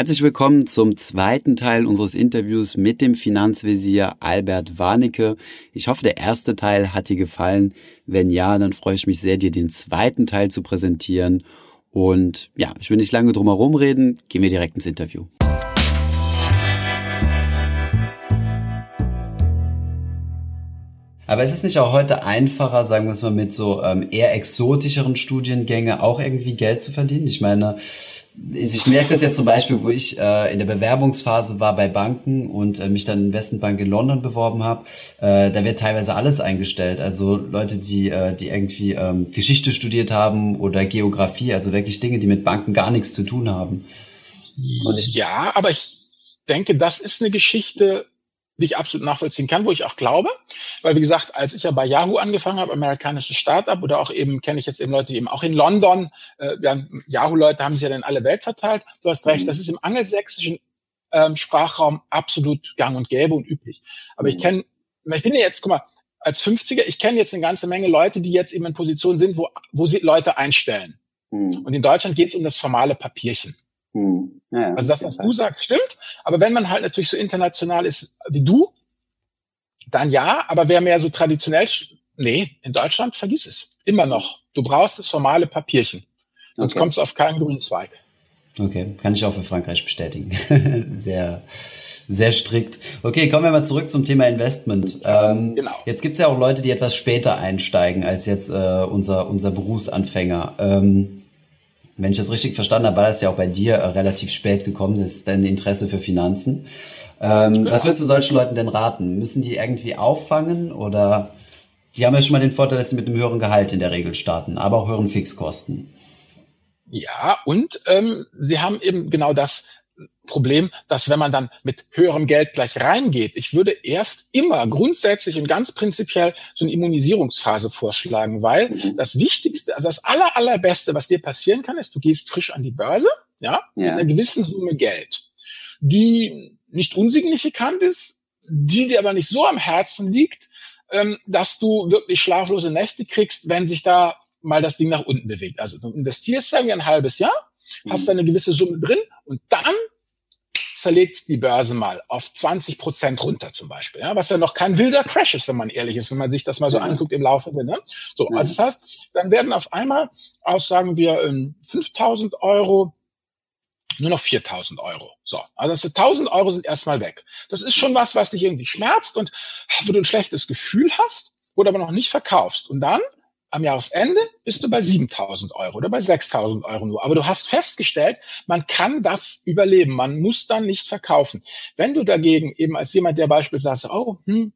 Herzlich willkommen zum zweiten Teil unseres Interviews mit dem Finanzvisier Albert Warnecke. Ich hoffe, der erste Teil hat dir gefallen. Wenn ja, dann freue ich mich sehr, dir den zweiten Teil zu präsentieren. Und ja, ich will nicht lange drum herum reden. Gehen wir direkt ins Interview. Aber es ist nicht auch heute einfacher, sagen wir es mal, mit so ähm, eher exotischeren Studiengänge auch irgendwie Geld zu verdienen? Ich meine, ich merke das jetzt zum Beispiel, wo ich äh, in der Bewerbungsphase war bei Banken und äh, mich dann Investmentbank in London beworben habe, äh, da wird teilweise alles eingestellt. Also Leute, die, äh, die irgendwie ähm, Geschichte studiert haben oder Geografie, also wirklich Dinge, die mit Banken gar nichts zu tun haben. ja, aber ich denke, das ist eine Geschichte, die ich absolut nachvollziehen kann, wo ich auch glaube, weil wie gesagt, als ich ja bei Yahoo angefangen habe, amerikanisches Startup oder auch eben kenne ich jetzt eben Leute, die eben auch in London, äh, Yahoo-Leute haben sie ja dann alle Welt verteilt. Du hast recht, mhm. das ist im angelsächsischen ähm, Sprachraum absolut gang und gäbe und üblich. Aber mhm. ich kenne, ich bin ja jetzt, guck mal, als 50er, ich kenne jetzt eine ganze Menge Leute, die jetzt eben in Positionen sind, wo, wo sie Leute einstellen. Mhm. Und in Deutschland geht es um das formale Papierchen. Hm. Ja, also das, was du sagst, stimmt. Aber wenn man halt natürlich so international ist wie du, dann ja. Aber wer mehr so traditionell, nee, in Deutschland vergiss es. Immer noch. Du brauchst das formale Papierchen. Sonst okay. kommst du auf keinen grünen Zweig. Okay, kann ich auch für Frankreich bestätigen. sehr, sehr strikt. Okay, kommen wir mal zurück zum Thema Investment. Ähm, genau. Jetzt gibt's ja auch Leute, die etwas später einsteigen als jetzt äh, unser, unser Berufsanfänger. Ähm, wenn ich das richtig verstanden habe, war das ja auch bei dir äh, relativ spät gekommen, das ist dein Interesse für Finanzen. Ähm, Was würdest du solchen Leuten denn raten? Müssen die irgendwie auffangen oder die haben ja schon mal den Vorteil, dass sie mit einem höheren Gehalt in der Regel starten, aber auch höheren Fixkosten. Ja, und ähm, sie haben eben genau das, Problem, dass wenn man dann mit höherem Geld gleich reingeht, ich würde erst immer grundsätzlich und ganz prinzipiell so eine Immunisierungsphase vorschlagen, weil mhm. das Wichtigste, also das aller, allerbeste, was dir passieren kann, ist, du gehst frisch an die Börse, ja, ja. mit einer gewissen Summe Geld, die nicht unsignifikant ist, die dir aber nicht so am Herzen liegt, ähm, dass du wirklich schlaflose Nächte kriegst, wenn sich da mal das Ding nach unten bewegt. Also du investierst, sagen wir, ein halbes Jahr, hast mhm. da eine gewisse Summe drin und dann zerlegt die Börse mal auf 20 Prozent runter zum Beispiel, ja, was ja noch kein wilder Crash ist, wenn man ehrlich ist, wenn man sich das mal so ja. anguckt im Laufe der, ne? So, ja. also das heißt, dann werden auf einmal aus, sagen wir, 5000 ähm, Euro nur noch 4000 Euro. So, also das 1000 Euro sind erstmal weg. Das ist schon was, was dich irgendwie schmerzt und wo du ein schlechtes Gefühl hast, wo du aber noch nicht verkaufst. Und dann am Jahresende bist du bei 7000 Euro oder bei 6000 Euro nur. Aber du hast festgestellt, man kann das überleben. Man muss dann nicht verkaufen. Wenn du dagegen eben als jemand, der beispielsweise, oh, hm,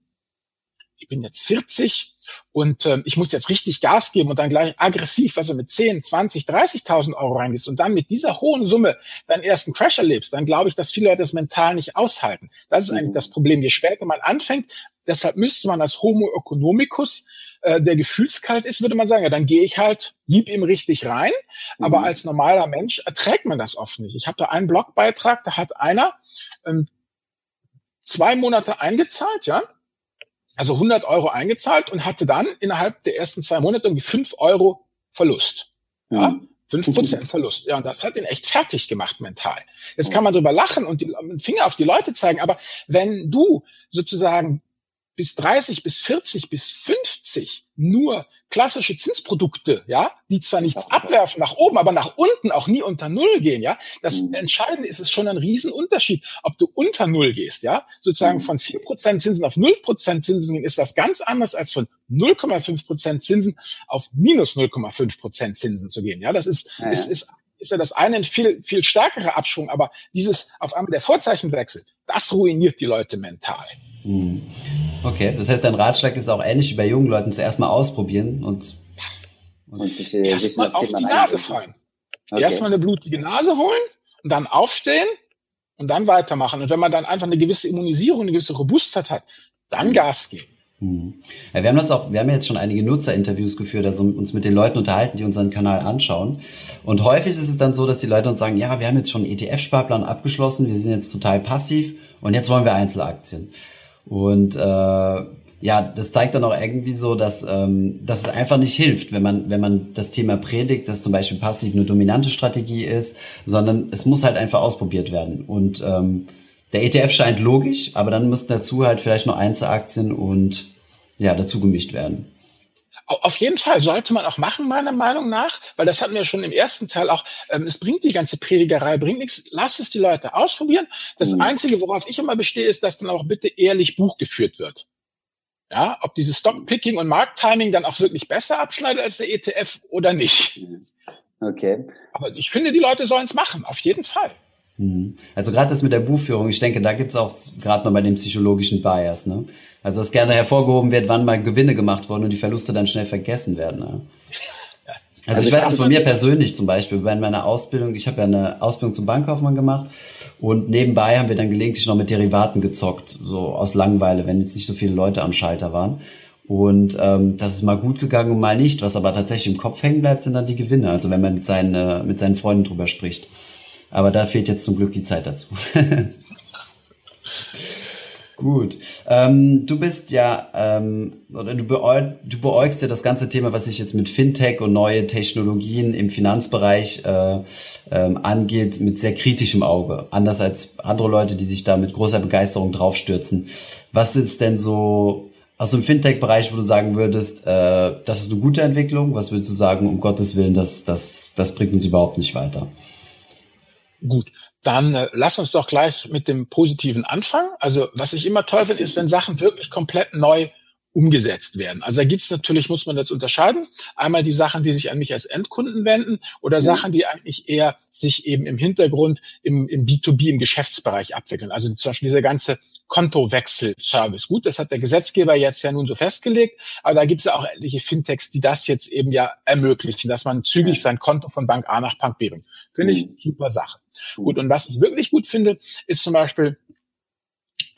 ich bin jetzt 40 und äh, ich muss jetzt richtig Gas geben und dann gleich aggressiv, also mit 10, 20, 30.000 Euro reingehst und dann mit dieser hohen Summe deinen ersten Crash erlebst, dann glaube ich, dass viele Leute das mental nicht aushalten. Das ist eigentlich mhm. das Problem. Je später man anfängt, deshalb müsste man als Homo economicus äh, der gefühlskalt ist, würde man sagen, ja, dann gehe ich halt, gib ihm richtig rein. Mhm. Aber als normaler Mensch erträgt man das oft nicht. Ich habe da einen Blogbeitrag, da hat einer ähm, zwei Monate eingezahlt, ja, also 100 Euro eingezahlt und hatte dann innerhalb der ersten zwei Monate irgendwie fünf Euro Verlust. Ja, mhm. fünf Prozent Verlust. Ja, und das hat ihn echt fertig gemacht mental. Jetzt kann man drüber lachen und den Finger auf die Leute zeigen, aber wenn du sozusagen bis 30, bis 40, bis 50 nur klassische Zinsprodukte, ja, die zwar nichts abwerfen nach oben, aber nach unten auch nie unter Null gehen, ja. Das mhm. Entscheidende ist es schon ein Riesenunterschied, ob du unter Null gehst, ja. Sozusagen mhm. von 4% Zinsen auf 0% Zinsen gehen, ist was ganz anderes als von 0,5% Zinsen auf minus 0,5% Zinsen zu gehen, ja. Das ist, ja, ja. ist, ist ist ja das eine ein viel, viel stärkere Abschwung, aber dieses auf einmal der Vorzeichenwechsel, das ruiniert die Leute mental. Hm. Okay, das heißt, dein Ratschlag ist auch ähnlich wie bei jungen Leuten zuerst mal ausprobieren und, und sich äh, erstmal auf die Nase fallen. Okay. Erstmal eine blutige Nase holen und dann aufstehen und dann weitermachen. Und wenn man dann einfach eine gewisse Immunisierung, eine gewisse Robustheit hat, dann hm. Gas geben. Hm. Ja, wir haben das auch, wir haben jetzt schon einige Nutzerinterviews geführt, also uns mit den Leuten unterhalten, die unseren Kanal anschauen. Und häufig ist es dann so, dass die Leute uns sagen, ja, wir haben jetzt schon einen ETF-Sparplan abgeschlossen, wir sind jetzt total passiv und jetzt wollen wir Einzelaktien. Und äh, ja, das zeigt dann auch irgendwie so, dass, ähm, dass es einfach nicht hilft, wenn man, wenn man das Thema predigt, dass zum Beispiel passiv eine dominante Strategie ist, sondern es muss halt einfach ausprobiert werden. Und ähm, der ETF scheint logisch, aber dann müssten dazu halt vielleicht noch Einzelaktien und ja, dazu gemischt werden. Auf jeden Fall sollte man auch machen, meiner Meinung nach, weil das hatten wir schon im ersten Teil auch. Ähm, es bringt die ganze Predigerei, bringt nichts. Lass es die Leute ausprobieren. Das mhm. Einzige, worauf ich immer bestehe, ist, dass dann auch bitte ehrlich Buch geführt wird. Ja, ob dieses Stockpicking und Markttiming dann auch wirklich besser abschneidet als der ETF oder nicht. Okay. Aber ich finde, die Leute sollen es machen, auf jeden Fall. Mhm. Also gerade das mit der Buchführung, ich denke, da gibt's auch gerade noch bei dem psychologischen Bias. Ne? Also dass gerne hervorgehoben wird, wann mal Gewinne gemacht wurden und die Verluste dann schnell vergessen werden. Ne? Also, also ich weiß es von mir persönlich zum Beispiel, bei meiner Ausbildung, ich habe ja eine Ausbildung zum Bankkaufmann gemacht und nebenbei haben wir dann gelegentlich noch mit Derivaten gezockt, so aus Langeweile, wenn jetzt nicht so viele Leute am Schalter waren. Und ähm, das ist mal gut gegangen und mal nicht. Was aber tatsächlich im Kopf hängen bleibt, sind dann die Gewinne. Also wenn man mit seinen, äh, mit seinen Freunden drüber spricht. Aber da fehlt jetzt zum Glück die Zeit dazu. Gut. Ähm, du bist ja, ähm, oder du, beäug, du beäugst ja das ganze Thema, was sich jetzt mit Fintech und neue Technologien im Finanzbereich äh, ähm, angeht, mit sehr kritischem Auge. Anders als andere Leute, die sich da mit großer Begeisterung draufstürzen. Was ist denn so aus dem Fintech-Bereich, wo du sagen würdest, äh, das ist eine gute Entwicklung? Was würdest du sagen, um Gottes Willen, das, das, das bringt uns überhaupt nicht weiter? Gut, dann äh, lass uns doch gleich mit dem Positiven anfangen. Also was ich immer toll finde, ist, wenn Sachen wirklich komplett neu umgesetzt werden. Also da gibt's natürlich, muss man jetzt unterscheiden, einmal die Sachen, die sich an mich als Endkunden wenden oder mhm. Sachen, die eigentlich eher sich eben im Hintergrund im, im B2B, im Geschäftsbereich abwickeln. Also zum Beispiel dieser ganze Kontowechsel-Service. Gut, das hat der Gesetzgeber jetzt ja nun so festgelegt, aber da gibt's ja auch etliche Fintechs, die das jetzt eben ja ermöglichen, dass man zügig sein Konto von Bank A nach Bank B bringt. Finde ich mhm. super Sache. Gut, und was ich wirklich gut finde, ist zum Beispiel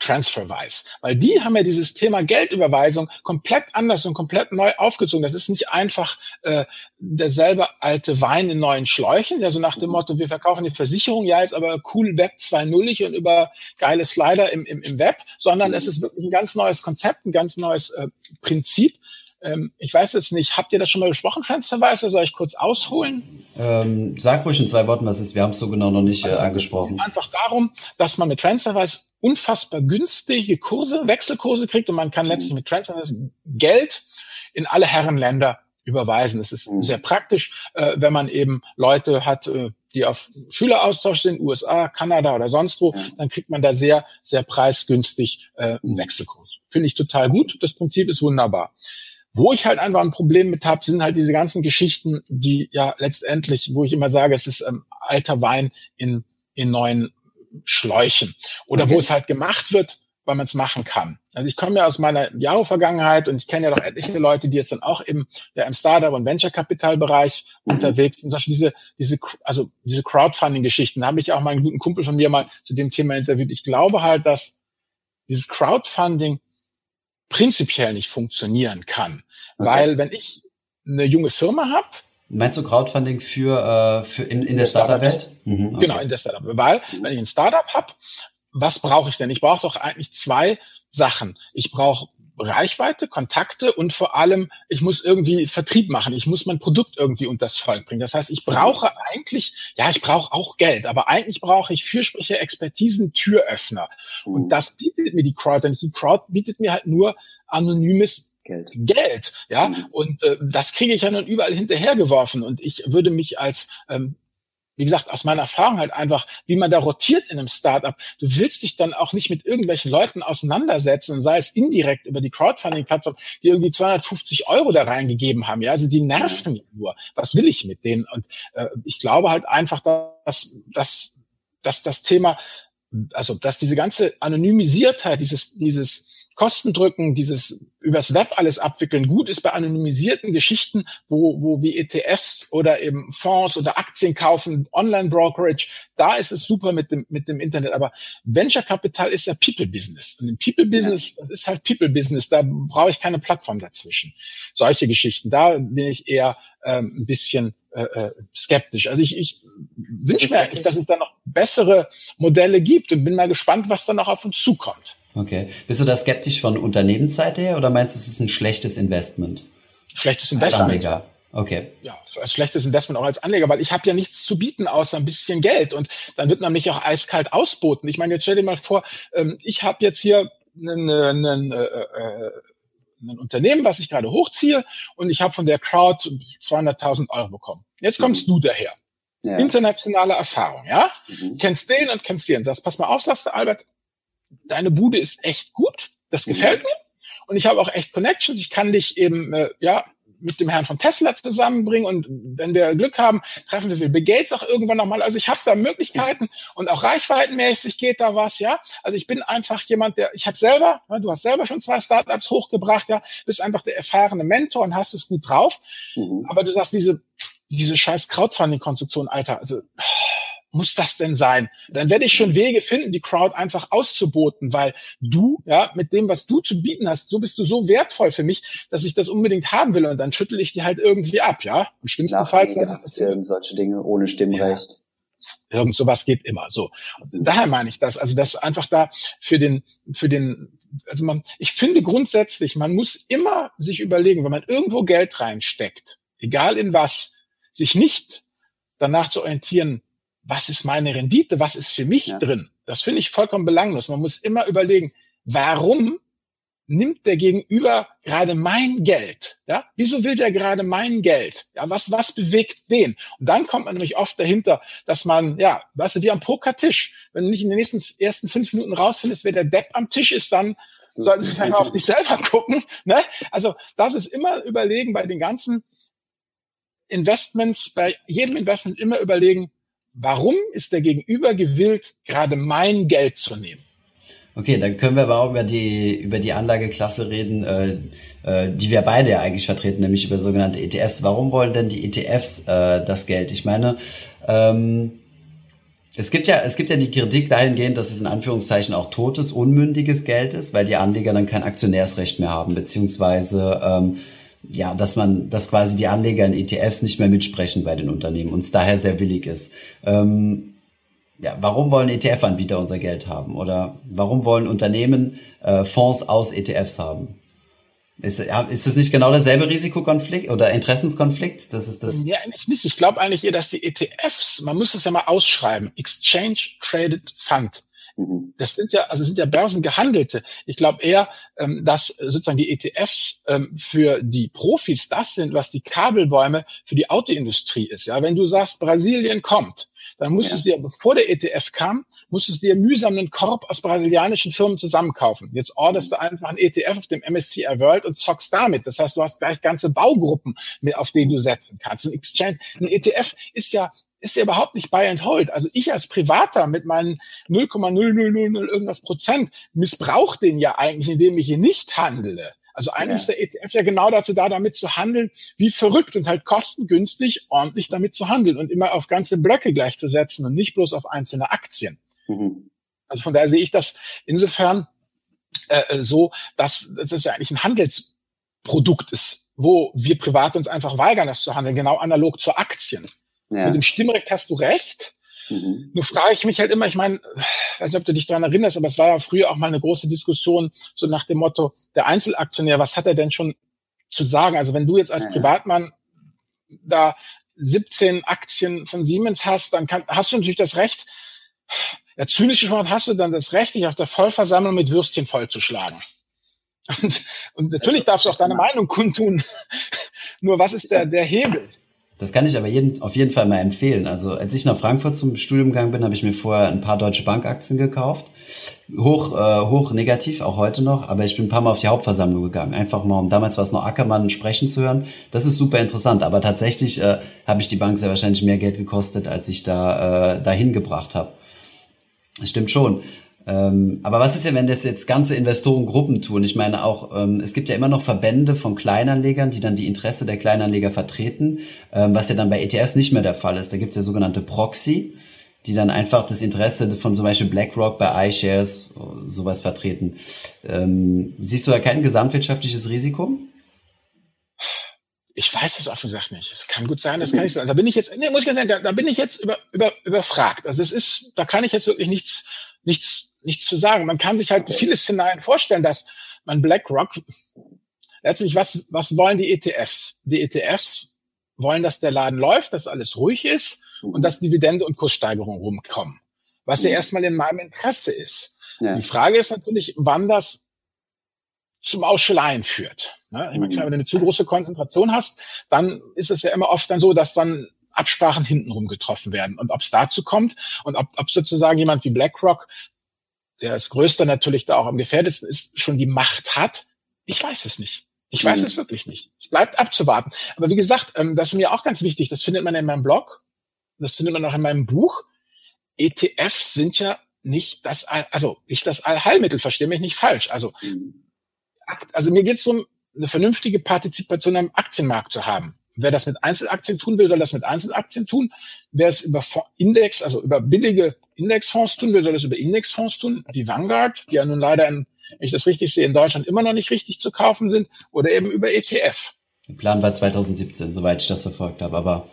TransferWise. Weil die haben ja dieses Thema Geldüberweisung komplett anders und komplett neu aufgezogen. Das ist nicht einfach äh, derselbe alte Wein in neuen Schläuchen, ja so nach dem Motto, wir verkaufen die Versicherung ja jetzt aber cool Web 2.0 und über geile Slider im, im, im Web, sondern es ist wirklich ein ganz neues Konzept, ein ganz neues äh, Prinzip. Ähm, ich weiß jetzt nicht, habt ihr das schon mal besprochen, TransferWise, oder soll ich kurz ausholen? Ähm, sag ruhig in zwei Worten, was ist. Wir haben es so genau noch nicht äh, also angesprochen. Einfach darum, dass man mit TransferWise unfassbar günstige Kurse, Wechselkurse kriegt und man kann letztlich mit TransferWise Geld in alle Herrenländer überweisen. Das ist mhm. sehr praktisch, äh, wenn man eben Leute hat, äh, die auf Schüleraustausch sind, USA, Kanada oder sonst wo, dann kriegt man da sehr, sehr preisgünstig äh, einen mhm. Wechselkurs. Finde ich total gut. Das Prinzip ist wunderbar. Wo ich halt einfach ein Problem mit habe, sind halt diese ganzen Geschichten, die ja letztendlich, wo ich immer sage, es ist ähm, alter Wein in, in neuen Schläuchen. Oder okay. wo es halt gemacht wird, weil man es machen kann. Also ich komme ja aus meiner Jahre-Vergangenheit und ich kenne ja doch etliche Leute, die jetzt dann auch im, ja, im Startup- und Venture-Kapital-Bereich mhm. unterwegs sind. Zum Beispiel diese, diese, also diese Crowdfunding-Geschichten, da habe ich auch mal einen guten Kumpel von mir mal zu dem Thema interviewt. Ich glaube halt, dass dieses Crowdfunding prinzipiell nicht funktionieren kann. Okay. Weil wenn ich eine junge Firma habe, Meinst du Crowdfunding für, äh, für in, in der Startup-Welt? Mhm, okay. Genau, in der Startup. Weil, wenn ich ein Startup habe, was brauche ich denn? Ich brauche doch eigentlich zwei Sachen. Ich brauche Reichweite, Kontakte und vor allem, ich muss irgendwie Vertrieb machen. Ich muss mein Produkt irgendwie unters Volk bringen. Das heißt, ich brauche eigentlich, ja, ich brauche auch Geld, aber eigentlich brauche ich Fürsprecher, Expertisen, Türöffner. Und mhm. das bietet mir die Crowd. Denn die Crowd bietet mir halt nur anonymes Geld. Geld, ja. Mhm. Und äh, das kriege ich ja nun überall hinterhergeworfen. Und ich würde mich als ähm, wie gesagt, aus meiner Erfahrung halt einfach, wie man da rotiert in einem Startup. Du willst dich dann auch nicht mit irgendwelchen Leuten auseinandersetzen, sei es indirekt über die Crowdfunding-Plattform, die irgendwie 250 Euro da reingegeben haben. Ja, also die nerven mich nur. Was will ich mit denen? Und äh, ich glaube halt einfach, dass, dass, dass das Thema, also dass diese ganze Anonymisiertheit, dieses, dieses Kosten drücken, dieses übers Web alles abwickeln gut ist bei anonymisierten Geschichten, wo, wo wie ETFs oder eben Fonds oder Aktien kaufen, Online-Brokerage, da ist es super mit dem, mit dem Internet. Aber Venture Capital ist ja People-Business. Und im People-Business, das ist halt People-Business, da brauche ich keine Plattform dazwischen. Solche Geschichten, da bin ich eher ähm, ein bisschen äh, äh skeptisch. Also ich, ich wünsche mir eigentlich, dass es da noch bessere Modelle gibt und bin mal gespannt, was da noch auf uns zukommt. Okay. Bist du da skeptisch von Unternehmensseite her oder meinst du, es ist ein schlechtes Investment? Schlechtes Investment. Anleger. Okay. Ja, als schlechtes Investment auch als Anleger, weil ich habe ja nichts zu bieten außer ein bisschen Geld und dann wird man mich auch eiskalt ausboten. Ich meine, jetzt stell dir mal vor, ähm, ich habe jetzt hier einen, einen, äh, äh, ein Unternehmen, was ich gerade hochziehe und ich habe von der Crowd 200.000 Euro bekommen. Jetzt kommst mhm. du daher. Ja. Internationale Erfahrung, ja? Mhm. Kennst den und kennst den. Sagst, pass mal auf, sagst du, Albert, deine Bude ist echt gut, das gefällt mir. Und ich habe auch echt Connections. Ich kann dich eben, äh, ja, mit dem Herrn von Tesla zusammenbringen und wenn wir Glück haben, treffen wir Bill Gates auch irgendwann nochmal. Also ich habe da Möglichkeiten und auch reichweitenmäßig geht da was, ja. Also ich bin einfach jemand, der, ich habe selber, ja, du hast selber schon zwei Startups hochgebracht, ja, bist einfach der erfahrene Mentor und hast es gut drauf. Mhm. Aber du sagst, diese, diese scheiß Crowdfunding-Konstruktion, Alter, also muss das denn sein? Dann werde ich schon Wege finden, die Crowd einfach auszuboten, weil du, ja, mit dem, was du zu bieten hast, so bist du so wertvoll für mich, dass ich das unbedingt haben will und dann schüttel ich die halt irgendwie ab, ja. Und schlimmstenfalls lasse ich das Ding. solche Dinge ohne Stimmrecht. Ja irgend sowas geht immer so. daher meine ich das, also das einfach da für den, für den, also man, ich finde grundsätzlich, man muss immer sich überlegen, wenn man irgendwo Geld reinsteckt, egal in was, sich nicht danach zu orientieren, was ist meine Rendite, was ist für mich ja. drin. Das finde ich vollkommen belanglos. Man muss immer überlegen, warum nimmt der Gegenüber gerade mein Geld? Ja, wieso will der gerade mein Geld? Ja, was, was bewegt den? Und dann kommt man nämlich oft dahinter, dass man, ja, weißt du, wie am Pokertisch. Wenn du nicht in den nächsten ersten fünf Minuten rausfindest, wer der Depp am Tisch ist, dann sollten sie vielleicht mal auf dich selber gucken. Ne? Also, das ist immer überlegen bei den ganzen Investments, bei jedem Investment immer überlegen, warum ist der Gegenüber gewillt, gerade mein Geld zu nehmen? Okay, dann können wir aber auch über die, über die Anlageklasse reden, äh, äh, die wir beide ja eigentlich vertreten, nämlich über sogenannte ETFs. Warum wollen denn die ETFs äh, das Geld? Ich meine, ähm, es gibt ja, es gibt ja die Kritik dahingehend, dass es in Anführungszeichen auch totes, unmündiges Geld ist, weil die Anleger dann kein Aktionärsrecht mehr haben, beziehungsweise ähm, ja, dass man, dass quasi die Anleger in ETFs nicht mehr mitsprechen bei den Unternehmen und es daher sehr willig ist. Ähm, ja, warum wollen ETF-Anbieter unser Geld haben? Oder warum wollen Unternehmen äh, Fonds aus ETFs haben? Ist, ist das nicht genau derselbe Risikokonflikt oder Interessenskonflikt? Das ist das. Ja, eigentlich nicht. Ich glaube eigentlich eher, dass die ETFs, man muss es ja mal ausschreiben, Exchange Traded Fund. Mhm. Das sind ja, also sind ja börsengehandelte. Ich glaube eher, ähm, dass sozusagen die ETFs ähm, für die Profis das sind, was die Kabelbäume für die Autoindustrie ist. Ja, wenn du sagst, Brasilien kommt, dann musstest ja. du ja, bevor der ETF kam, musstest du dir mühsam einen Korb aus brasilianischen Firmen zusammenkaufen. Jetzt orderst du einfach einen ETF auf dem MSCI World und zockst damit. Das heißt, du hast gleich ganze Baugruppen, auf denen du setzen kannst. Ein Exchange, ein ETF ist ja ist ja überhaupt nicht buy and hold. Also ich als Privater mit meinen 0,0000 irgendwas Prozent missbrauche den ja eigentlich, indem ich hier nicht handele. Also eigentlich ja. ist der ETF ja genau dazu da, damit zu handeln, wie verrückt und halt kostengünstig ordentlich damit zu handeln und immer auf ganze Blöcke gleichzusetzen und nicht bloß auf einzelne Aktien. Mhm. Also von daher sehe ich das insofern äh, äh so, dass, dass das ja eigentlich ein Handelsprodukt ist, wo wir privat uns einfach weigern, das zu handeln, genau analog zu Aktien. Ja. Mit dem Stimmrecht hast du recht. Mhm. Nur frage ich mich halt immer, ich meine, weiß nicht, ob du dich daran erinnerst, aber es war ja früher auch mal eine große Diskussion, so nach dem Motto, der Einzelaktionär, was hat er denn schon zu sagen? Also wenn du jetzt als ja. Privatmann da 17 Aktien von Siemens hast, dann kann, hast du natürlich das Recht, ja, zynische Wort hast du dann das Recht, dich auf der Vollversammlung mit Würstchen vollzuschlagen. Und, und natürlich darfst du auch deine Meinung kundtun. Nur was ist der, der Hebel? Das kann ich aber jeden, auf jeden Fall mal empfehlen. Also als ich nach Frankfurt zum Studium gegangen bin, habe ich mir vorher ein paar Deutsche Bankaktien gekauft. Hoch, äh, hoch negativ, auch heute noch, aber ich bin ein paar Mal auf die Hauptversammlung gegangen. Einfach mal, um damals war es noch Ackermann sprechen zu hören. Das ist super interessant. Aber tatsächlich äh, habe ich die Bank sehr wahrscheinlich mehr Geld gekostet, als ich da äh, dahin gebracht habe. Stimmt schon. Ähm, aber was ist ja, wenn das jetzt ganze Investorengruppen tun? Ich meine auch, ähm, es gibt ja immer noch Verbände von Kleinanlegern, die dann die Interesse der Kleinanleger vertreten, ähm, was ja dann bei ETFs nicht mehr der Fall ist. Da gibt es ja sogenannte Proxy, die dann einfach das Interesse von zum Beispiel BlackRock bei iShares sowas vertreten. Ähm, siehst du da kein gesamtwirtschaftliches Risiko? Ich weiß es offen gesagt nicht. Es kann gut sein, das kann ich sagen. Da bin ich jetzt, nee, muss ich ganz sagen, da, da bin ich jetzt über, über, überfragt. Also es ist, da kann ich jetzt wirklich nichts, nichts nichts zu sagen. Man kann sich halt viele Szenarien vorstellen, dass man BlackRock letztlich, was, was wollen die ETFs? Die ETFs wollen, dass der Laden läuft, dass alles ruhig ist und dass Dividende und Kurssteigerungen rumkommen. Was ja mhm. erstmal in meinem Interesse ist. Ja. Die Frage ist natürlich, wann das zum Ausschleien führt. Ne? Ich meine, klar, wenn du eine zu große Konzentration hast, dann ist es ja immer oft dann so, dass dann Absprachen hintenrum getroffen werden. Und ob es dazu kommt und ob, ob sozusagen jemand wie BlackRock, der das Größte natürlich da auch am gefährdesten ist, schon die Macht hat, ich weiß es nicht. Ich weiß mhm. es wirklich nicht. Es bleibt abzuwarten. Aber wie gesagt, ähm, das ist mir auch ganz wichtig. Das findet man in meinem Blog. Das findet man auch in meinem Buch. ETFs sind ja nicht das, All, also nicht das Allheilmittel, verstehe mich nicht falsch. Also, mhm. also mir geht es darum, eine vernünftige Partizipation am Aktienmarkt zu haben. Wer das mit Einzelaktien tun will, soll das mit Einzelaktien tun. Wer es über Index, also über billige Indexfonds tun will, soll das über Indexfonds tun, wie Vanguard, die ja nun leider, in, wenn ich das richtig sehe, in Deutschland immer noch nicht richtig zu kaufen sind, oder eben über ETF. Der Plan war 2017, soweit ich das verfolgt habe, aber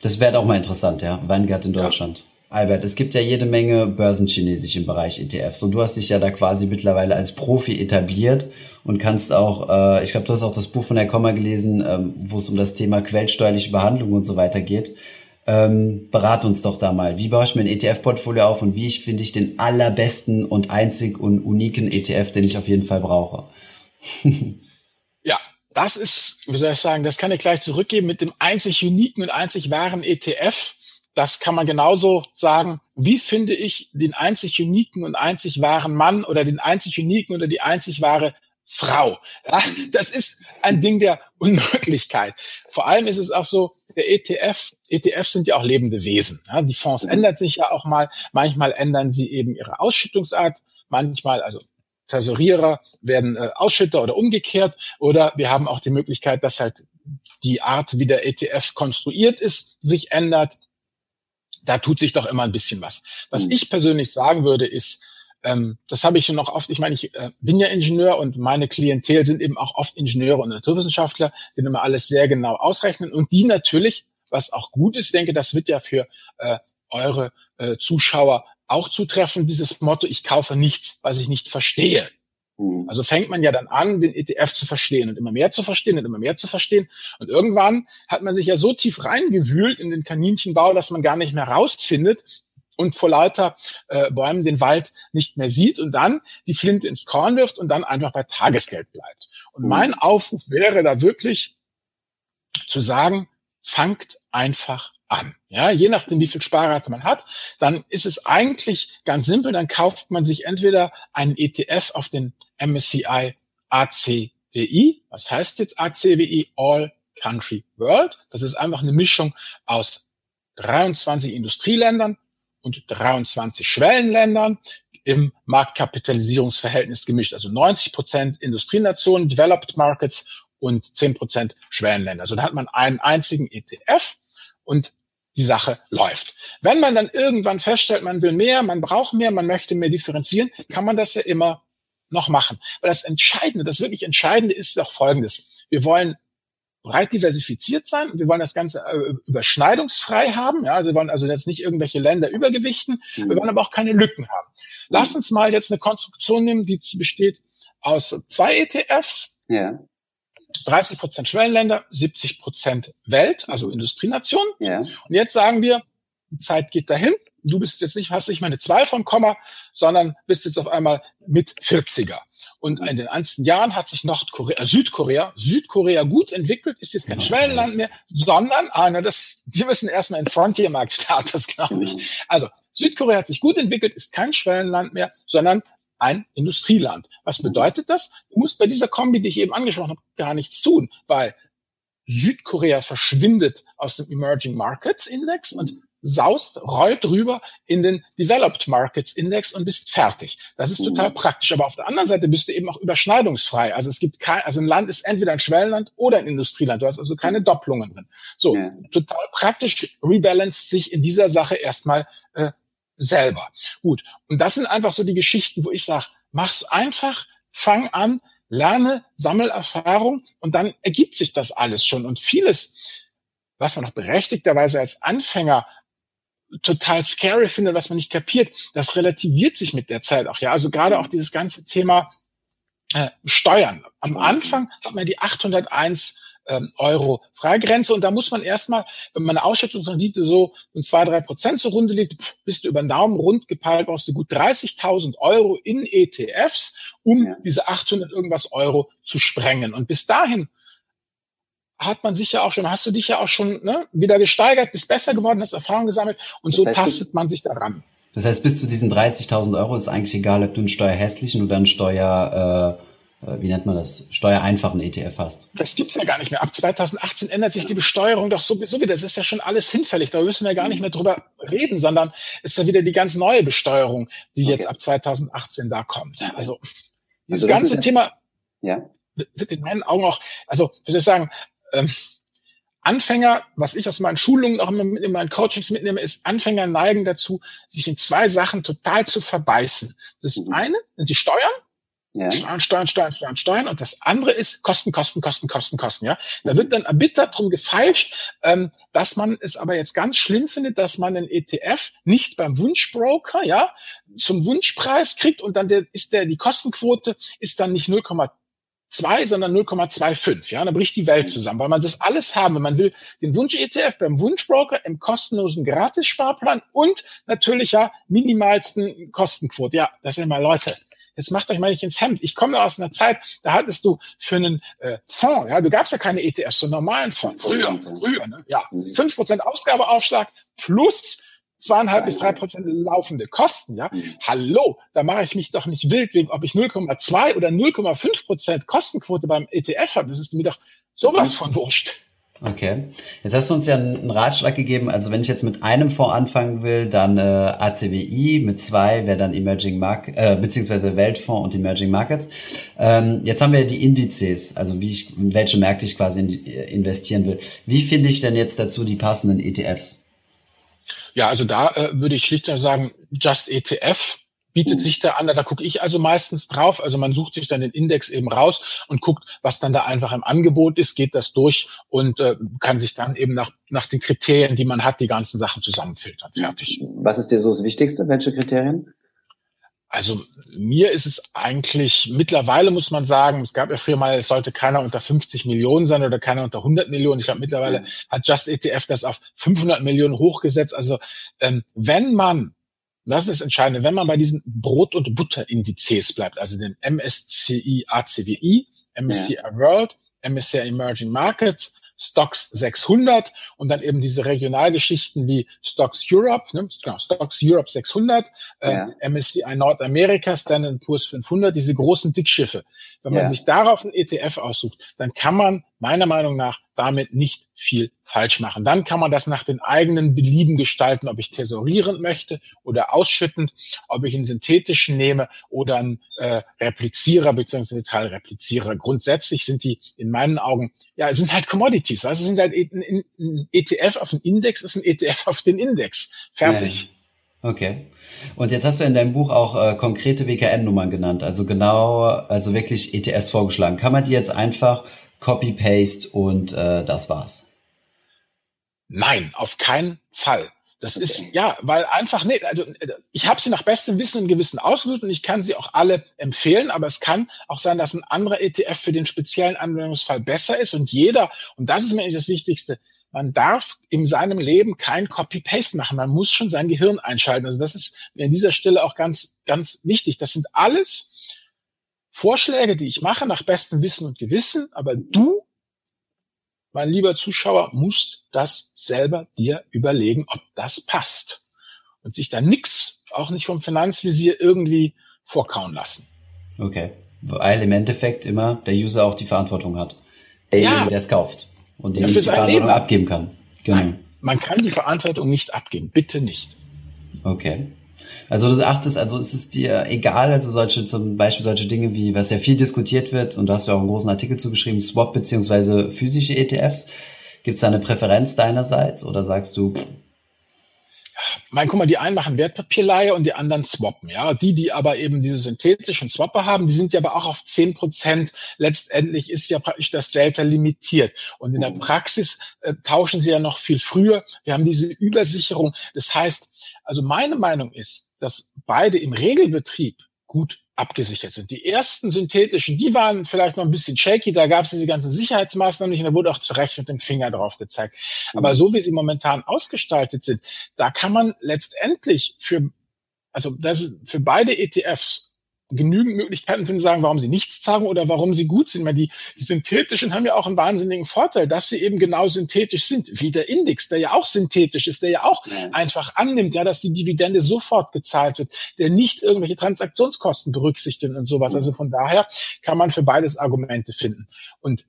das wäre auch mal interessant, ja. Vanguard in Deutschland. Ja. Albert, es gibt ja jede Menge Börsenchinesisch im Bereich ETFs und du hast dich ja da quasi mittlerweile als Profi etabliert und kannst auch, äh, ich glaube, du hast auch das Buch von Herr Kommer gelesen, ähm, wo es um das Thema queltsteuerliche Behandlung und so weiter geht. Ähm, berat uns doch da mal. Wie baue ich mir ein ETF-Portfolio auf und wie ich finde ich den allerbesten und einzig und uniken ETF, den ich auf jeden Fall brauche? ja, das ist, wie soll ich sagen, das kann ich gleich zurückgeben mit dem einzig uniken und einzig wahren ETF das kann man genauso sagen. Wie finde ich den einzig uniken und einzig wahren Mann oder den einzig uniken oder die einzig wahre Frau? Ja, das ist ein Ding der Unmöglichkeit. Vor allem ist es auch so, der ETF, ETFs sind ja auch lebende Wesen. Ja, die Fonds mhm. ändern sich ja auch mal. Manchmal ändern sie eben ihre Ausschüttungsart. Manchmal, also Tesorierer werden äh, Ausschütter oder umgekehrt. Oder wir haben auch die Möglichkeit, dass halt die Art, wie der ETF konstruiert ist, sich ändert da tut sich doch immer ein bisschen was. Was mhm. ich persönlich sagen würde, ist, ähm, das habe ich noch oft, ich meine, ich äh, bin ja Ingenieur und meine Klientel sind eben auch oft Ingenieure und Naturwissenschaftler, die immer alles sehr genau ausrechnen und die natürlich, was auch gut ist, denke, das wird ja für äh, eure äh, Zuschauer auch zutreffen, dieses Motto, ich kaufe nichts, was ich nicht verstehe. Mhm. Also fängt man ja dann an, den ETF zu verstehen und immer mehr zu verstehen und immer mehr zu verstehen. Und irgendwann hat man sich ja so tief reingewühlt in den Kaninchenbau, dass man gar nicht mehr rausfindet und vor lauter äh, Bäumen den Wald nicht mehr sieht und dann die Flinte ins Korn wirft und dann einfach bei Tagesgeld bleibt. Und mhm. mein Aufruf wäre da wirklich zu sagen, fangt einfach an. Ja, je nachdem, wie viel Sparrate man hat, dann ist es eigentlich ganz simpel. Dann kauft man sich entweder einen ETF auf den MSCI ACWI. Was heißt jetzt ACWI? All Country World. Das ist einfach eine Mischung aus 23 Industrieländern und 23 Schwellenländern im Marktkapitalisierungsverhältnis gemischt. Also 90 Prozent Industrienationen, Developed Markets und 10 Prozent Schwellenländer. Also da hat man einen einzigen ETF und die Sache läuft. Wenn man dann irgendwann feststellt, man will mehr, man braucht mehr, man möchte mehr differenzieren, kann man das ja immer noch machen. Weil das Entscheidende, das wirklich Entscheidende ist doch Folgendes. Wir wollen breit diversifiziert sein wir wollen das Ganze äh, überschneidungsfrei haben. Ja, also wir wollen also jetzt nicht irgendwelche Länder übergewichten. Mhm. Wir wollen aber auch keine Lücken haben. Lass uns mal jetzt eine Konstruktion nehmen, die besteht aus zwei ETFs. Ja. 30 Prozent Schwellenländer, 70 Prozent Welt, also Industrienationen. Ja. Und jetzt sagen wir, die Zeit geht dahin. Du bist jetzt nicht, hast nicht mehr eine 2 vom Komma, sondern bist jetzt auf einmal mit 40er. Und in den einzelnen Jahren hat sich Nordkorea, äh, Südkorea, Südkorea gut entwickelt, ist jetzt kein Schwellenland mehr, sondern, ah, na, das, die müssen erstmal in Frontiermarkt das glaube ich. Also, Südkorea hat sich gut entwickelt, ist kein Schwellenland mehr, sondern ein Industrieland. Was bedeutet das? Du musst bei dieser Kombi, die ich eben angesprochen habe, gar nichts tun, weil Südkorea verschwindet aus dem Emerging Markets Index und saust, rollt rüber in den Developed Markets Index und bist fertig. Das ist total praktisch. Aber auf der anderen Seite bist du eben auch überschneidungsfrei. Also es gibt kein, also ein Land ist entweder ein Schwellenland oder ein Industrieland. Du hast also keine Doppelungen drin. So, ja. total praktisch rebalanced sich in dieser Sache erstmal äh, selber. Gut. Und das sind einfach so die Geschichten, wo ich sage, mach's einfach, fang an, lerne, sammel Erfahrung und dann ergibt sich das alles schon. Und vieles, was man noch berechtigterweise als Anfänger total scary finde, was man nicht kapiert, das relativiert sich mit der Zeit auch. Ja, also gerade auch dieses ganze Thema äh, Steuern. Am Anfang hat man die 801 ähm, Euro Freigrenze und da muss man erstmal, wenn man eine Ausschüttungsrendite so in zwei, drei Prozent zur Runde liegt, bist du über den Daumen rund gepeilt, brauchst du gut 30.000 Euro in ETFs, um ja. diese 800 irgendwas Euro zu sprengen. Und bis dahin hat man sich ja auch schon, hast du dich ja auch schon ne, wieder gesteigert, bist besser geworden, hast Erfahrung gesammelt und das so tastet man sich daran. Das heißt, bis zu diesen 30.000 Euro ist eigentlich egal, ob du einen steuerhässlichen oder einen Steuer, äh, äh wie nennt man das, steuereinfachen ETF hast. Das gibt's ja gar nicht mehr. Ab 2018 ändert sich die Besteuerung doch sowieso wieder. Das ist ja schon alles hinfällig. Da müssen wir gar nicht mehr drüber reden, sondern ist ja wieder die ganz neue Besteuerung, die okay. jetzt ab 2018 da kommt. Also dieses also ganze ja, Thema ja. wird in meinen Augen auch, also würde ich sagen, ähm, Anfänger, was ich aus meinen Schulungen auch immer mit in meinen Coachings mitnehme, ist, Anfänger neigen dazu, sich in zwei Sachen total zu verbeißen. Das mhm. eine sind die Steuern. Ja. Steuern, Steuern, Steuern, Steuern, Steuern. Und das andere ist Kosten, Kosten, Kosten, Kosten, Kosten. Ja, da wird dann erbittert drum gefeilscht, ähm, dass man es aber jetzt ganz schlimm findet, dass man einen ETF nicht beim Wunschbroker, ja, zum Wunschpreis kriegt und dann der, ist der, die Kostenquote ist dann nicht 0, 2, sondern 0,25. Ja, da bricht die Welt zusammen, weil man das alles haben will. Man will den Wunsch-ETF beim Wunschbroker im kostenlosen Gratis-Sparplan und natürlich ja minimalsten Kostenquote. Ja, das sind mal Leute. Jetzt macht euch mal nicht ins Hemd. Ich komme aus einer Zeit, da hattest du für einen äh, Fonds, ja, du gabst ja keine ETFs, so einen normalen Fonds. Früher, früher, ne? ja, fünf Prozent Ausgabeaufschlag plus zweieinhalb bis drei Prozent laufende Kosten, ja. Mhm. Hallo, da mache ich mich doch nicht wild wegen, ob ich 0,2 oder 0,5 Prozent Kostenquote beim ETF habe. Das ist mir doch sowas von wurscht. Okay. Jetzt hast du uns ja einen Ratschlag gegeben. Also wenn ich jetzt mit einem Fonds anfangen will, dann äh, ACWI, mit zwei wäre dann Emerging Market, äh, beziehungsweise Weltfonds und Emerging Markets. Ähm, jetzt haben wir die Indizes, also wie ich, in welche Märkte ich quasi in, investieren will. Wie finde ich denn jetzt dazu die passenden ETFs? Ja, also da äh, würde ich schlichter sagen, Just ETF bietet mhm. sich da an. Da gucke ich also meistens drauf. Also man sucht sich dann den Index eben raus und guckt, was dann da einfach im Angebot ist, geht das durch und äh, kann sich dann eben nach, nach den Kriterien, die man hat, die ganzen Sachen zusammenfiltern. Fertig. Was ist dir so das Wichtigste? Welche Kriterien? Also mir ist es eigentlich, mittlerweile muss man sagen, es gab ja früher mal, es sollte keiner unter 50 Millionen sein oder keiner unter 100 Millionen. Ich glaube, mittlerweile hat Just ETF das auf 500 Millionen hochgesetzt. Also ähm, wenn man, das ist das Entscheidende, wenn man bei diesen Brot- und Butterindizes bleibt, also den MSCI ACWI, MSCI ja. World, MSCI Emerging Markets, Stocks 600 und dann eben diese Regionalgeschichten wie Stocks Europe, ne, genau, Stocks Europe 600, äh, ja. MSCI Nordamerika, Standard Poor's 500, diese großen Dickschiffe. Wenn man sich darauf einen ETF aussucht, dann kann man meiner Meinung nach damit nicht viel falsch machen. Dann kann man das nach den eigenen Belieben gestalten, ob ich tesorierend möchte oder ausschüttend, ob ich einen synthetischen nehme oder einen äh, Replizierer bzw. Teilreplizierer. Grundsätzlich sind die in meinen Augen, ja, sind halt Commodities. Also sind halt ein, ein ETF auf den Index ist ein ETF auf den Index. Fertig. Ja. Okay. Und jetzt hast du in deinem Buch auch äh, konkrete WKN-Nummern genannt, also genau, also wirklich ETFs vorgeschlagen. Kann man die jetzt einfach Copy-Paste und äh, das war's. Nein, auf keinen Fall. Das okay. ist ja, weil einfach nee, also ich habe sie nach bestem Wissen und Gewissen ausgesucht und ich kann sie auch alle empfehlen, aber es kann auch sein, dass ein anderer ETF für den speziellen Anwendungsfall besser ist und jeder und das ist mir eigentlich das Wichtigste. Man darf in seinem Leben kein Copy-Paste machen. Man muss schon sein Gehirn einschalten. Also das ist mir an dieser Stelle auch ganz, ganz wichtig. Das sind alles Vorschläge, die ich mache, nach bestem Wissen und Gewissen, aber du, mein lieber Zuschauer, musst das selber dir überlegen, ob das passt. Und sich da nix, auch nicht vom Finanzvisier, irgendwie vorkauen lassen. Okay. Weil im Endeffekt immer der User auch die Verantwortung hat. Derjenige, ja. der es kauft. Und den ja, die Verantwortung Leben. abgeben kann. Genau. Nein, man kann die Verantwortung nicht abgeben. Bitte nicht. Okay. Also du achtest, also ist es dir egal, also solche, zum Beispiel solche Dinge wie, was ja viel diskutiert wird, und da hast du auch einen großen Artikel zugeschrieben, Swap beziehungsweise physische ETFs. Gibt es da eine Präferenz deinerseits oder sagst du? Mein, guck mal, die einen machen Wertpapierleihe und die anderen swappen, ja. Die, die aber eben diese synthetischen Swapper haben, die sind ja aber auch auf zehn Prozent. Letztendlich ist ja praktisch das Delta limitiert. Und in der mhm. Praxis äh, tauschen sie ja noch viel früher. Wir haben diese Übersicherung. Das heißt, also meine Meinung ist, dass beide im Regelbetrieb gut abgesichert sind. Die ersten synthetischen, die waren vielleicht noch ein bisschen shaky, da gab es diese ganzen Sicherheitsmaßnahmen nicht und da wurde auch zu Recht mit dem Finger drauf gezeigt. Aber mhm. so wie sie momentan ausgestaltet sind, da kann man letztendlich für, also das ist für beide ETFs genügend Möglichkeiten finden, sagen, warum sie nichts zahlen oder warum sie gut sind. Weil die, die synthetischen haben ja auch einen wahnsinnigen Vorteil, dass sie eben genau synthetisch sind. Wie der Index, der ja auch synthetisch ist, der ja auch ja. einfach annimmt, ja, dass die Dividende sofort gezahlt wird, der nicht irgendwelche Transaktionskosten berücksichtigt und sowas. Also von daher kann man für beides Argumente finden. Und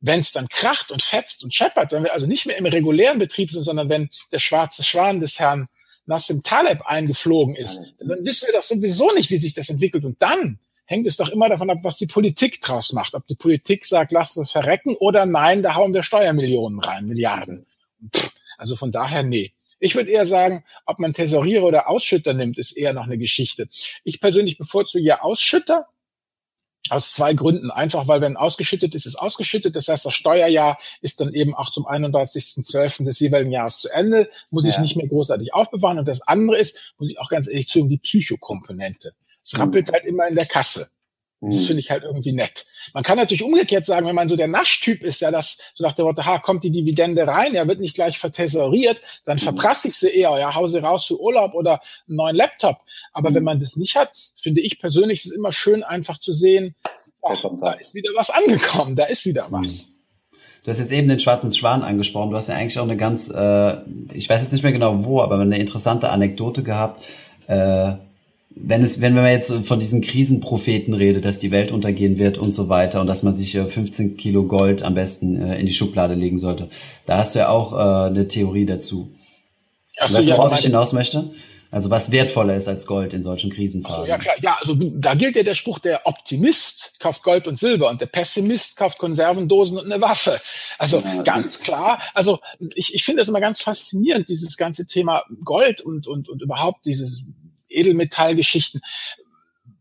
wenn es dann kracht und fetzt und scheppert, wenn wir also nicht mehr im regulären Betrieb sind, sondern wenn der schwarze Schwan des Herrn Nassim Taleb eingeflogen ist, dann wissen wir doch sowieso nicht, wie sich das entwickelt. Und dann hängt es doch immer davon ab, was die Politik draus macht. Ob die Politik sagt, lass uns verrecken oder nein, da hauen wir Steuermillionen rein, Milliarden. Pff, also von daher, nee. Ich würde eher sagen, ob man Tesorierer oder Ausschütter nimmt, ist eher noch eine Geschichte. Ich persönlich bevorzuge ja Ausschütter, aus zwei Gründen. Einfach, weil wenn ausgeschüttet ist, ist ausgeschüttet. Das heißt, das Steuerjahr ist dann eben auch zum 31.12. des jeweiligen Jahres zu Ende, muss ja. ich nicht mehr großartig aufbewahren. Und das andere ist, muss ich auch ganz ehrlich zugeben, die Psychokomponente. Es rappelt mhm. halt immer in der Kasse. Das mhm. finde ich halt irgendwie nett. Man kann natürlich umgekehrt sagen, wenn man so der Naschtyp ist, ja, das so nach der Worte, ha, kommt die Dividende rein, ja, wird nicht gleich vertesoriert, dann mhm. verprasse ich sie eher, ja, hau sie raus für Urlaub oder einen neuen Laptop. Aber mhm. wenn man das nicht hat, finde ich persönlich, ist es immer schön, einfach zu sehen, ach, da ist wieder was angekommen, da ist wieder mhm. was. Du hast jetzt eben den schwarzen Schwan angesprochen. Du hast ja eigentlich auch eine ganz, äh, ich weiß jetzt nicht mehr genau wo, aber eine interessante Anekdote gehabt. Äh, wenn es, wenn man jetzt von diesen Krisenpropheten redet, dass die Welt untergehen wird und so weiter und dass man sich 15 Kilo Gold am besten äh, in die Schublade legen sollte, da hast du ja auch äh, eine Theorie dazu. Ach so, weißt du, worauf ich hinaus möchte? Also was wertvoller ist als Gold in solchen Krisenphasen. So, ja klar, ja, also da gilt ja der Spruch, der Optimist kauft Gold und Silber und der Pessimist kauft Konservendosen und eine Waffe. Also ja, ganz klar, also ich, ich finde das immer ganz faszinierend, dieses ganze Thema Gold und, und, und überhaupt dieses Edelmetallgeschichten.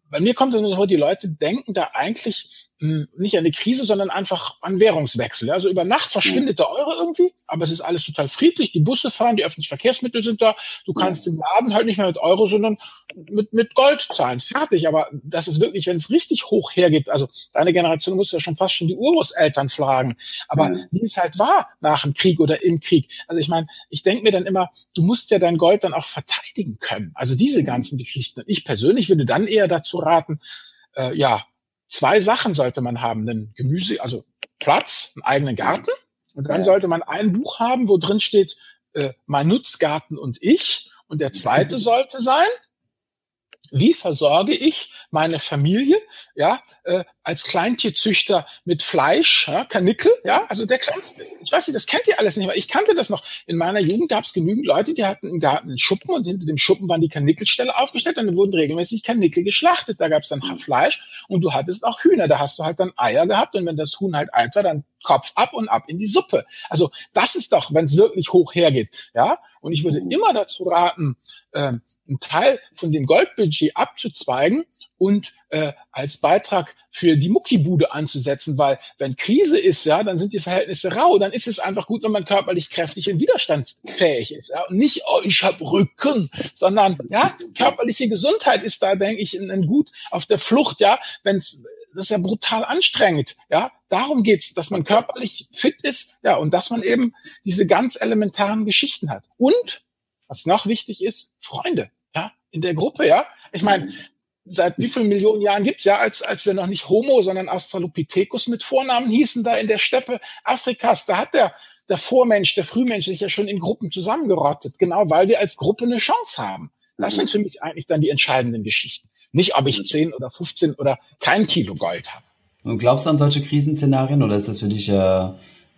Bei mir kommt es so vor, die Leute denken da eigentlich nicht an die Krise, sondern einfach an Währungswechsel. Also über Nacht verschwindet der Euro irgendwie, aber es ist alles total friedlich. Die Busse fahren, die öffentlichen Verkehrsmittel sind da. Du kannst im Laden halt nicht mehr mit Euro, sondern mit, mit Gold zahlen. Fertig. Aber das ist wirklich, wenn es richtig hoch hergeht, also deine Generation muss ja schon fast schon die Urgroßeltern fragen. Aber ja. wie es halt war nach dem Krieg oder im Krieg. Also ich meine, ich denke mir dann immer, du musst ja dein Gold dann auch verteidigen können. Also diese ganzen Geschichten. Ich persönlich würde dann eher dazu raten, äh, ja, zwei Sachen sollte man haben. Einen Gemüse, also Platz, einen eigenen Garten. Und dann sollte man ein Buch haben, wo drin steht, äh, mein Nutzgarten und ich. Und der zweite sollte sein, wie versorge ich meine Familie, ja, äh, als Kleintierzüchter mit Fleisch, ja, Kanickel, ja, also der kleinste, ich weiß nicht, das kennt ihr alles nicht, aber ich kannte das noch. In meiner Jugend gab es genügend Leute, die hatten im Garten einen Schuppen und hinter dem Schuppen waren die Kanickelställe aufgestellt und dann wurden regelmäßig Kanickel geschlachtet. Da gab es dann Fleisch und du hattest auch Hühner, da hast du halt dann Eier gehabt und wenn das Huhn halt alt war, dann Kopf ab und ab in die Suppe. Also das ist doch, wenn es wirklich hoch hergeht, ja. Und ich würde immer dazu raten, ähm, einen Teil von dem Goldbudget abzuzweigen und äh, als Beitrag für die Muckibude anzusetzen, weil wenn Krise ist, ja, dann sind die Verhältnisse rau, dann ist es einfach gut, wenn man körperlich kräftig und widerstandsfähig ist. Ja? Und nicht, oh, ich habe Rücken, sondern ja, körperliche Gesundheit ist da, denke ich, ein, ein Gut auf der Flucht, ja, wenn es das ist ja brutal anstrengend, ja. Darum geht's, dass man körperlich fit ist, ja, und dass man eben diese ganz elementaren Geschichten hat. Und was noch wichtig ist, Freunde, ja, in der Gruppe, ja. Ich meine, seit wie vielen Millionen Jahren gibt's ja, als, als wir noch nicht Homo, sondern Australopithecus mit Vornamen hießen, da in der Steppe Afrikas, da hat der, der Vormensch, der Frühmensch sich ja schon in Gruppen zusammengerottet, genau weil wir als Gruppe eine Chance haben. Das sind für mich eigentlich dann die entscheidenden Geschichten. Nicht, ob ich 10 oder 15 oder kein Kilo Gold habe. Und glaubst du an solche Krisenszenarien oder ist das für dich äh,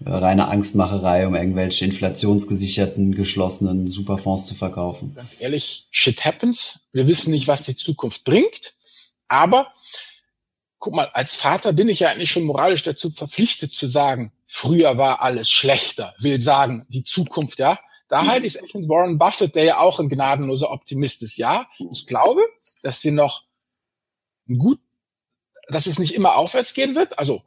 reine Angstmacherei, um irgendwelche inflationsgesicherten, geschlossenen Superfonds zu verkaufen? Ganz ehrlich, shit happens. Wir wissen nicht, was die Zukunft bringt. Aber guck mal, als Vater bin ich ja eigentlich schon moralisch dazu verpflichtet zu sagen, früher war alles schlechter. Will sagen, die Zukunft, ja, da halte ich es echt mit Warren Buffett, der ja auch ein gnadenloser Optimist ist. Ja, ich glaube, dass wir noch gut, dass es nicht immer aufwärts gehen wird, also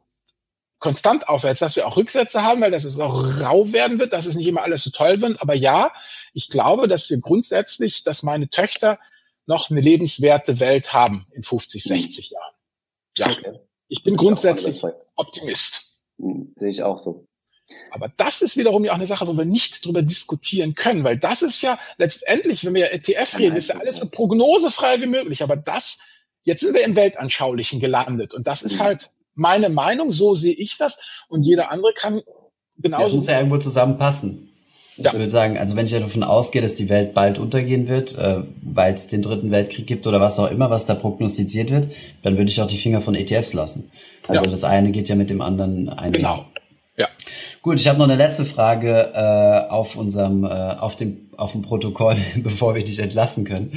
konstant aufwärts, dass wir auch Rücksätze haben, weil das es auch rau werden wird, dass es nicht immer alles so toll wird. Aber ja, ich glaube, dass wir grundsätzlich, dass meine Töchter noch eine lebenswerte Welt haben in 50, 60 Jahren. Ja, okay. ich bin ich grundsätzlich Optimist. Hm, sehe ich auch so. Aber das ist wiederum ja auch eine Sache, wo wir nicht drüber diskutieren können, weil das ist ja letztendlich, wenn wir ETF reden, ist ja alles so prognosefrei wie möglich. Aber das, jetzt sind wir im Weltanschaulichen gelandet und das ist mhm. halt meine Meinung, so sehe ich das und jeder andere kann genauso. Das muss ja irgendwo zusammenpassen. Ich ja. würde sagen, also wenn ich ja davon ausgehe, dass die Welt bald untergehen wird, äh, weil es den dritten Weltkrieg gibt oder was auch immer, was da prognostiziert wird, dann würde ich auch die Finger von ETFs lassen. Also ja. das eine geht ja mit dem anderen einher. Genau. Ja. Gut, ich habe noch eine letzte Frage äh, auf unserem, äh, auf dem, auf dem Protokoll, bevor wir dich entlassen können.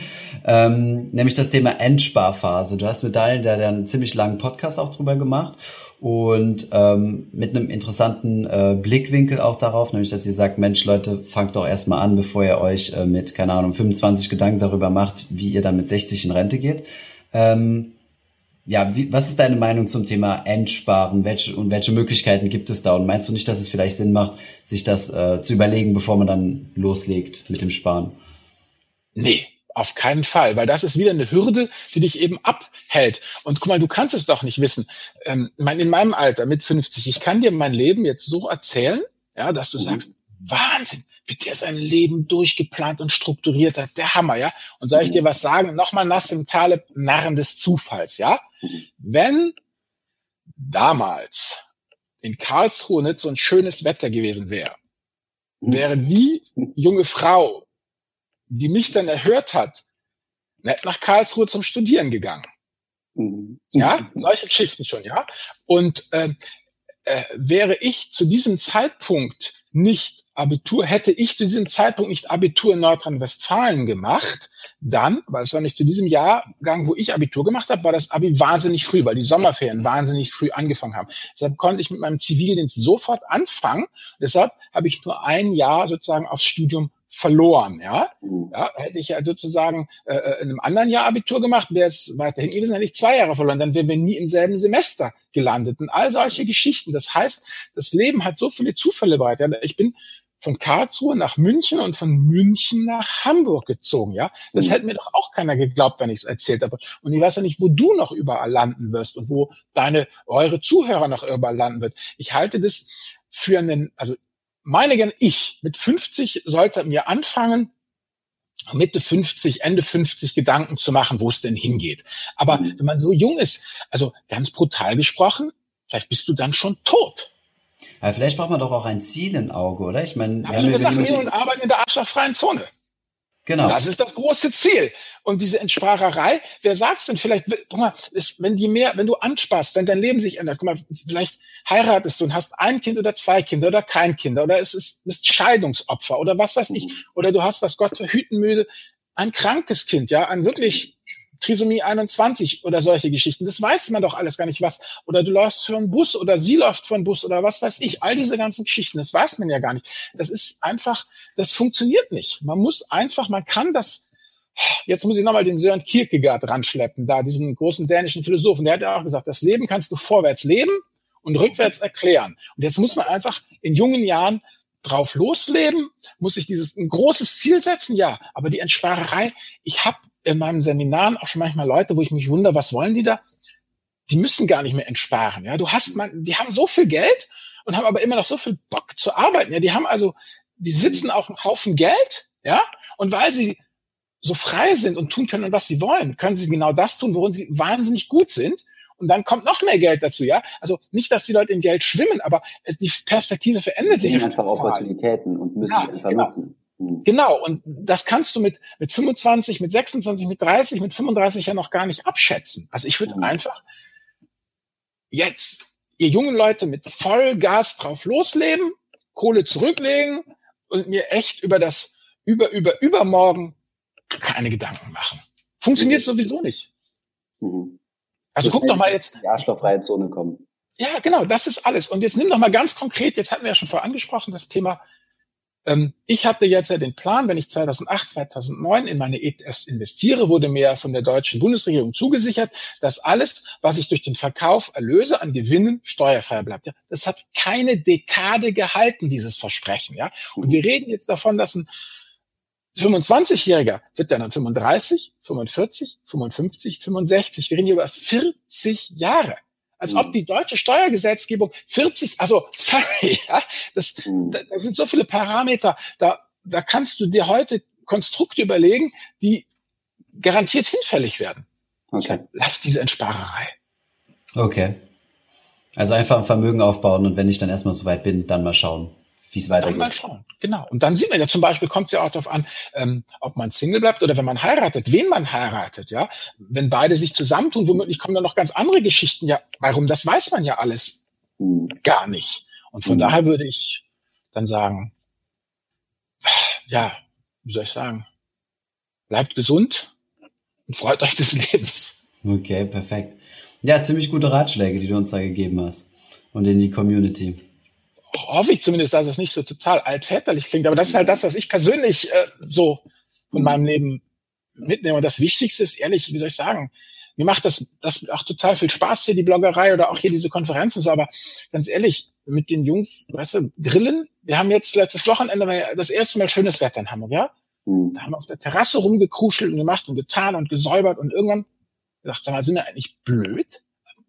Ähm, nämlich das Thema Endsparphase. Du hast mit Daniel da einen ziemlich langen Podcast auch drüber gemacht und ähm, mit einem interessanten äh, Blickwinkel auch darauf, nämlich dass ihr sagt, Mensch Leute, fangt doch erstmal an, bevor ihr euch äh, mit, keine Ahnung, 25 Gedanken darüber macht, wie ihr dann mit 60 in Rente geht. Ähm, ja, wie, was ist deine Meinung zum Thema Endsparen? Welche, und welche Möglichkeiten gibt es da? Und meinst du nicht, dass es vielleicht Sinn macht, sich das äh, zu überlegen, bevor man dann loslegt mit dem Sparen? Nee, auf keinen Fall, weil das ist wieder eine Hürde, die dich eben abhält. Und guck mal, du kannst es doch nicht wissen. Ähm, in meinem Alter mit 50, ich kann dir mein Leben jetzt so erzählen, ja, dass du mhm. sagst, Wahnsinn, wie der sein Leben durchgeplant und strukturiert hat. Der Hammer, ja. Und soll ich dir was sagen? Nochmal Nassim Taleb, Narren des Zufalls, ja. Wenn damals in Karlsruhe nicht so ein schönes Wetter gewesen wäre, wäre die junge Frau, die mich dann erhört hat, nicht nach Karlsruhe zum Studieren gegangen. Ja, solche Geschichten schon, ja. Und äh, äh, wäre ich zu diesem Zeitpunkt nicht Abitur, hätte ich zu diesem Zeitpunkt nicht Abitur in Nordrhein-Westfalen gemacht, dann, weil es war nicht zu diesem Jahrgang, wo ich Abitur gemacht habe, war das Abi wahnsinnig früh, weil die Sommerferien wahnsinnig früh angefangen haben. Deshalb konnte ich mit meinem Zivildienst sofort anfangen. Deshalb habe ich nur ein Jahr sozusagen aufs Studium verloren. Ja, mhm. ja hätte ich ja sozusagen äh, äh, in einem anderen Jahr Abitur gemacht, wäre es weiterhin gewesen, hätte ich zwei Jahre verloren, dann wären wir nie im selben Semester gelandet. Und all solche Geschichten. Das heißt, das Leben hat so viele Zufälle bereit. Ja, ich bin von Karlsruhe nach München und von München nach Hamburg gezogen, ja. Das mhm. hätte mir doch auch keiner geglaubt, wenn ich es erzählt habe. Und ich weiß ja nicht, wo du noch überall landen wirst und wo deine, eure Zuhörer noch überall landen wird. Ich halte das für einen, also meine ich mit 50 sollte mir anfangen, Mitte 50, Ende 50 Gedanken zu machen, wo es denn hingeht. Aber mhm. wenn man so jung ist, also ganz brutal gesprochen, vielleicht bist du dann schon tot. Ja, vielleicht braucht man doch auch ein Ziel im Auge, oder? Ich meine, habe ich ja gesagt, leben und arbeiten in der arschlochfreien Zone. Genau. Das ist das große Ziel. Und diese Entspracherei, wer sagt's denn? Vielleicht, guck mal, ist, wenn die mehr, wenn du ansparst, wenn dein Leben sich ändert, guck mal, vielleicht heiratest du und hast ein Kind oder zwei Kinder oder kein Kind oder es ist, ist Scheidungsopfer oder was weiß ich. Oder du hast, was Gott verhüten müde, ein krankes Kind, ja, ein wirklich Trisomie 21 oder solche Geschichten. Das weiß man doch alles gar nicht was. Oder du läufst für einen Bus oder sie läuft für einen Bus oder was weiß ich. All diese ganzen Geschichten, das weiß man ja gar nicht. Das ist einfach, das funktioniert nicht. Man muss einfach, man kann das, jetzt muss ich nochmal den Sören Kierkegaard ranschleppen, da diesen großen dänischen Philosophen. Der hat ja auch gesagt, das Leben kannst du vorwärts leben und rückwärts erklären. Und jetzt muss man einfach in jungen Jahren drauf losleben, muss ich dieses ein großes Ziel setzen, ja, aber die Entsparerei, ich habe in meinen Seminaren auch schon manchmal Leute, wo ich mich wundere, was wollen die da? Die müssen gar nicht mehr entsparen. Ja, du hast man, die haben so viel Geld und haben aber immer noch so viel Bock zu arbeiten. Ja, die haben also, die sitzen auf einem Haufen Geld, ja, und weil sie so frei sind und tun können, was sie wollen, können sie genau das tun, worin sie wahnsinnig gut sind. Und dann kommt noch mehr Geld dazu, ja. Also nicht, dass die Leute im Geld schwimmen, aber die Perspektive verändert sich. einfach Opportunitäten und müssen ja, einfach genau. nutzen. Mhm. Genau, und das kannst du mit, mit 25, mit 26, mit 30, mit 35 ja noch gar nicht abschätzen. Also ich würde mhm. einfach jetzt, ihr jungen Leute, mit Vollgas drauf losleben, Kohle zurücklegen und mir echt über das, über, über, übermorgen keine Gedanken machen. Funktioniert mhm. sowieso nicht. Mhm. Also guck doch mal jetzt. Die arschlochfreie Zone kommen. Ja, genau, das ist alles. Und jetzt nimm doch mal ganz konkret, jetzt hatten wir ja schon vorher angesprochen, das Thema ich hatte jetzt ja den Plan, wenn ich 2008, 2009 in meine ETFs investiere, wurde mir von der deutschen Bundesregierung zugesichert, dass alles, was ich durch den Verkauf erlöse an Gewinnen, steuerfrei bleibt. Ja, das hat keine Dekade gehalten, dieses Versprechen. Ja, und wir reden jetzt davon, dass ein 25-Jähriger wird dann 35, 45, 55, 65. Wir reden hier über 40 Jahre. Als ob mhm. die deutsche Steuergesetzgebung 40, also sorry, ja, das, mhm. da, da sind so viele Parameter, da, da kannst du dir heute Konstrukte überlegen, die garantiert hinfällig werden. Okay. Lass diese Entsparerei. Okay. Also einfach ein Vermögen aufbauen und wenn ich dann erstmal so weit bin, dann mal schauen wie es weitergeht. Dann mal schauen, genau. Und dann sieht man ja zum Beispiel, kommt es ja auch darauf an, ähm, ob man Single bleibt oder wenn man heiratet, wen man heiratet, ja. Wenn beide sich zusammentun, womöglich kommen dann noch ganz andere Geschichten. Ja, warum? Das weiß man ja alles mhm. gar nicht. Und von mhm. daher würde ich dann sagen, ja, wie soll ich sagen, bleibt gesund und freut euch des Lebens. Okay, perfekt. Ja, ziemlich gute Ratschläge, die du uns da gegeben hast und in die Community hoffe ich zumindest, dass es nicht so total altväterlich klingt. Aber das ist halt das, was ich persönlich äh, so von meinem Leben mitnehme. Und das Wichtigste ist, ehrlich, wie soll ich sagen, mir macht das, das auch total viel Spaß hier, die Bloggerei oder auch hier diese Konferenzen so. Aber ganz ehrlich, mit den Jungs, weißt du, grillen. Wir haben jetzt letztes Wochenende das erste Mal schönes Wetter in Hamburg, ja? Mhm. Da haben wir auf der Terrasse rumgekruschelt und gemacht und getan und gesäubert und irgendwann gesagt, sag mal, sind wir eigentlich blöd?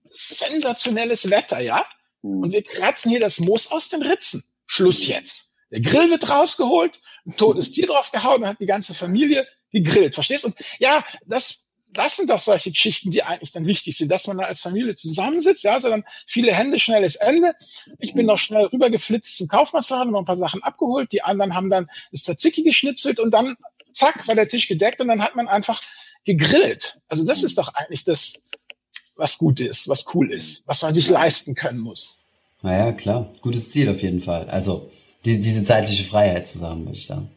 Sensationelles Wetter, ja? Mhm. Und wir kratzen hier das Moos aus den Ritzen. Schluss jetzt. Der Grill wird rausgeholt, ein totes Tier draufgehauen, dann hat die ganze Familie gegrillt. Verstehst du? Und ja, das, das sind doch solche Geschichten, die eigentlich dann wichtig sind, dass man da als Familie zusammensitzt, ja, dann viele Hände, schnelles Ende. Ich bin noch schnell rübergeflitzt zum Kaufmannsladen, noch ein paar Sachen abgeholt, die anderen haben dann das Tzatziki geschnitzelt und dann zack, war der Tisch gedeckt und dann hat man einfach gegrillt. Also das ist doch eigentlich das, was gut ist, was cool ist, was man sich leisten können muss. Naja, klar. Gutes Ziel auf jeden Fall. Also die, diese zeitliche Freiheit zusammen, würde ich sagen.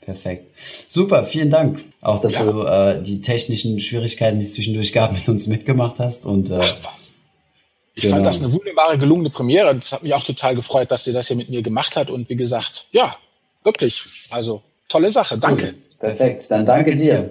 Perfekt. Super, vielen Dank. Auch, dass ja. du äh, die technischen Schwierigkeiten, die es zwischendurch gab, mit uns mitgemacht hast. Und, äh, Ach, was. Ich genau. fand das eine wunderbare, gelungene Premiere. Das hat mich auch total gefreut, dass sie das hier mit mir gemacht hat. Und wie gesagt, ja, wirklich. Also tolle Sache. Danke. Perfekt. Dann danke dir.